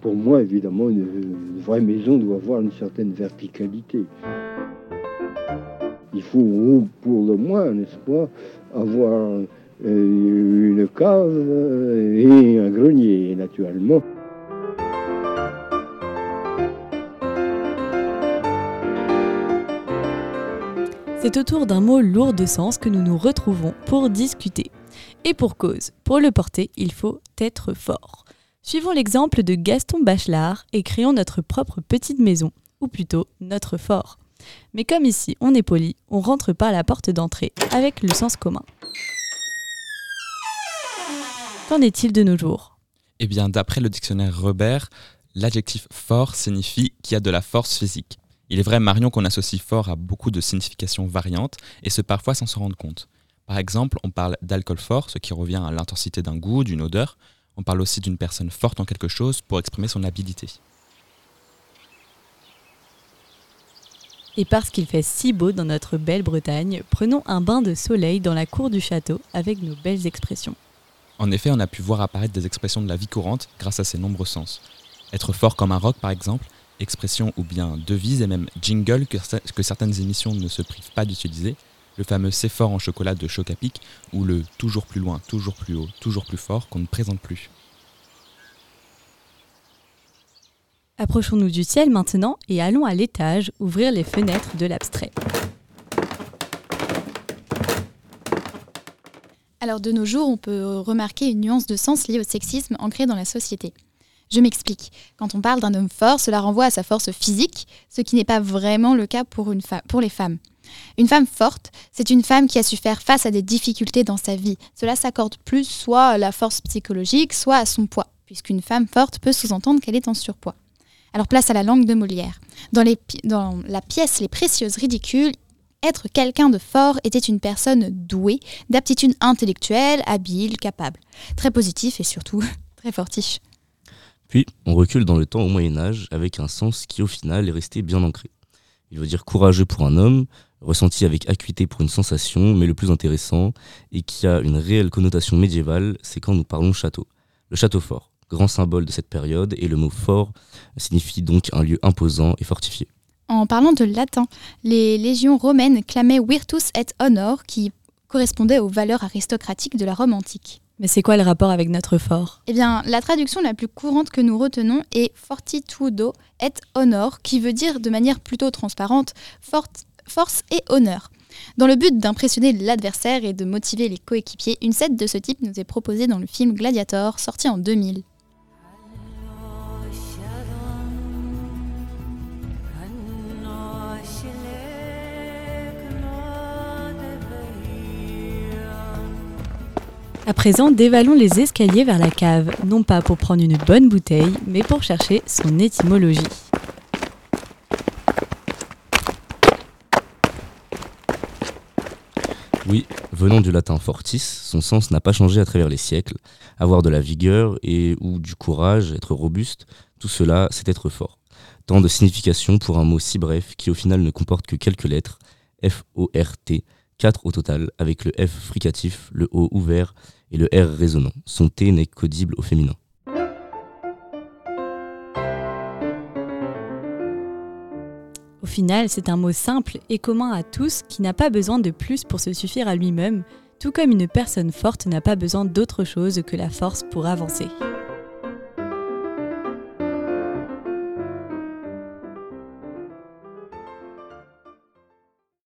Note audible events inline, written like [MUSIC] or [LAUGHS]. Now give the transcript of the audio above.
Pour moi, évidemment, une, vraie maison doit avoir une certaine verticalité. Il faut, pour le moins, n'est-ce pas, avoir euh, une cave et un grenier, naturellement. C'est autour d'un mot lourd de sens que nous nous retrouvons pour discuter. Et pour cause, pour le porter, il faut être fort. Suivons l'exemple de Gaston Bachelard et créons notre propre petite maison, ou plutôt notre fort. Mais comme ici on est poli, on rentre par la porte d'entrée avec le sens commun. Qu'en est-il de nos jours? Eh bien, d'après le dictionnaire Robert, l'adjectif fort signifie qu'il y a de la force physique. Il est vrai, Marion, qu'on associe fort à beaucoup de significations variantes, et ce parfois sans s'en rendre compte. Par exemple, on parle d'alcool fort, ce qui revient à l'intensité d'un goût, d'une odeur. On parle aussi d'une personne forte en quelque chose pour exprimer son habileté. Et parce qu'il fait si beau dans notre belle Bretagne, prenons un bain de soleil dans la cour du château avec nos belles expressions. En effet, on a pu voir apparaître des expressions de la vie courante grâce à ces nombreux sens. Être fort comme un roc, par exemple, expression ou bien devise et même jingle que, que certaines émissions ne se privent pas d'utiliser, le fameux C'est fort en chocolat de Chocapic ou le toujours plus loin, toujours plus haut, toujours plus fort qu'on ne présente plus. Approchons-nous du ciel maintenant et allons à l'étage ouvrir les fenêtres de l'abstrait. Alors de nos jours, on peut remarquer une nuance de sens liée au sexisme ancré dans la société. Je m'explique. Quand on parle d'un homme fort, cela renvoie à sa force physique, ce qui n'est pas vraiment le cas pour, les femmes. Une femme forte, c'est une femme qui a su faire face à des difficultés dans sa vie. Cela s'accorde plus soit à la force psychologique, soit à son poids, puisqu'une femme forte peut sous-entendre qu'elle est en surpoids. Alors place à la langue de Molière. Dans, la pièce Les précieuses ridicules, être quelqu'un de fort était une personne douée, d'aptitude intellectuelle, habile, capable. Très positif et surtout [LAUGHS] très fortiche. Puis, on recule dans le temps au Moyen Âge avec un sens qui au final est resté bien ancré. Il veut dire courageux pour un homme, ressenti avec acuité pour une sensation, mais le plus intéressant, et qui a une réelle connotation médiévale, c'est quand nous parlons château. Le château fort, grand symbole de cette période, et le mot fort signifie donc un lieu imposant et fortifié. En parlant de latin, les légions romaines clamaient virtus et honor, qui correspondait aux valeurs aristocratiques de la Rome antique. Mais c'est quoi le rapport avec notre fort? Eh bien, la traduction la plus courante que nous retenons est fortitudo et honor, qui veut dire de manière plutôt transparente force et honneur. Dans le but d'impressionner l'adversaire et de motiver les coéquipiers, une scène de ce type nous est proposée dans le film Gladiator, sorti en 2000. À présent, dévalons les escaliers vers la cave, non pas pour prendre une bonne bouteille, mais pour chercher son étymologie. Oui, venant du latin fortis, son sens n'a pas changé à travers les siècles. Avoir de la vigueur et ou du courage, être robuste, tout cela, c'est être fort. Tant de significations pour un mot si bref qui au final ne comporte que quelques lettres, F-O-R-T, 4 au total, avec le F fricatif, le O ouvert et le R résonnant. Son T n'est qu'audible au féminin. Au final, c'est un mot simple et commun à tous qui n'a pas besoin de plus pour se suffire à lui-même, tout comme une personne forte n'a pas besoin d'autre chose que la force pour avancer.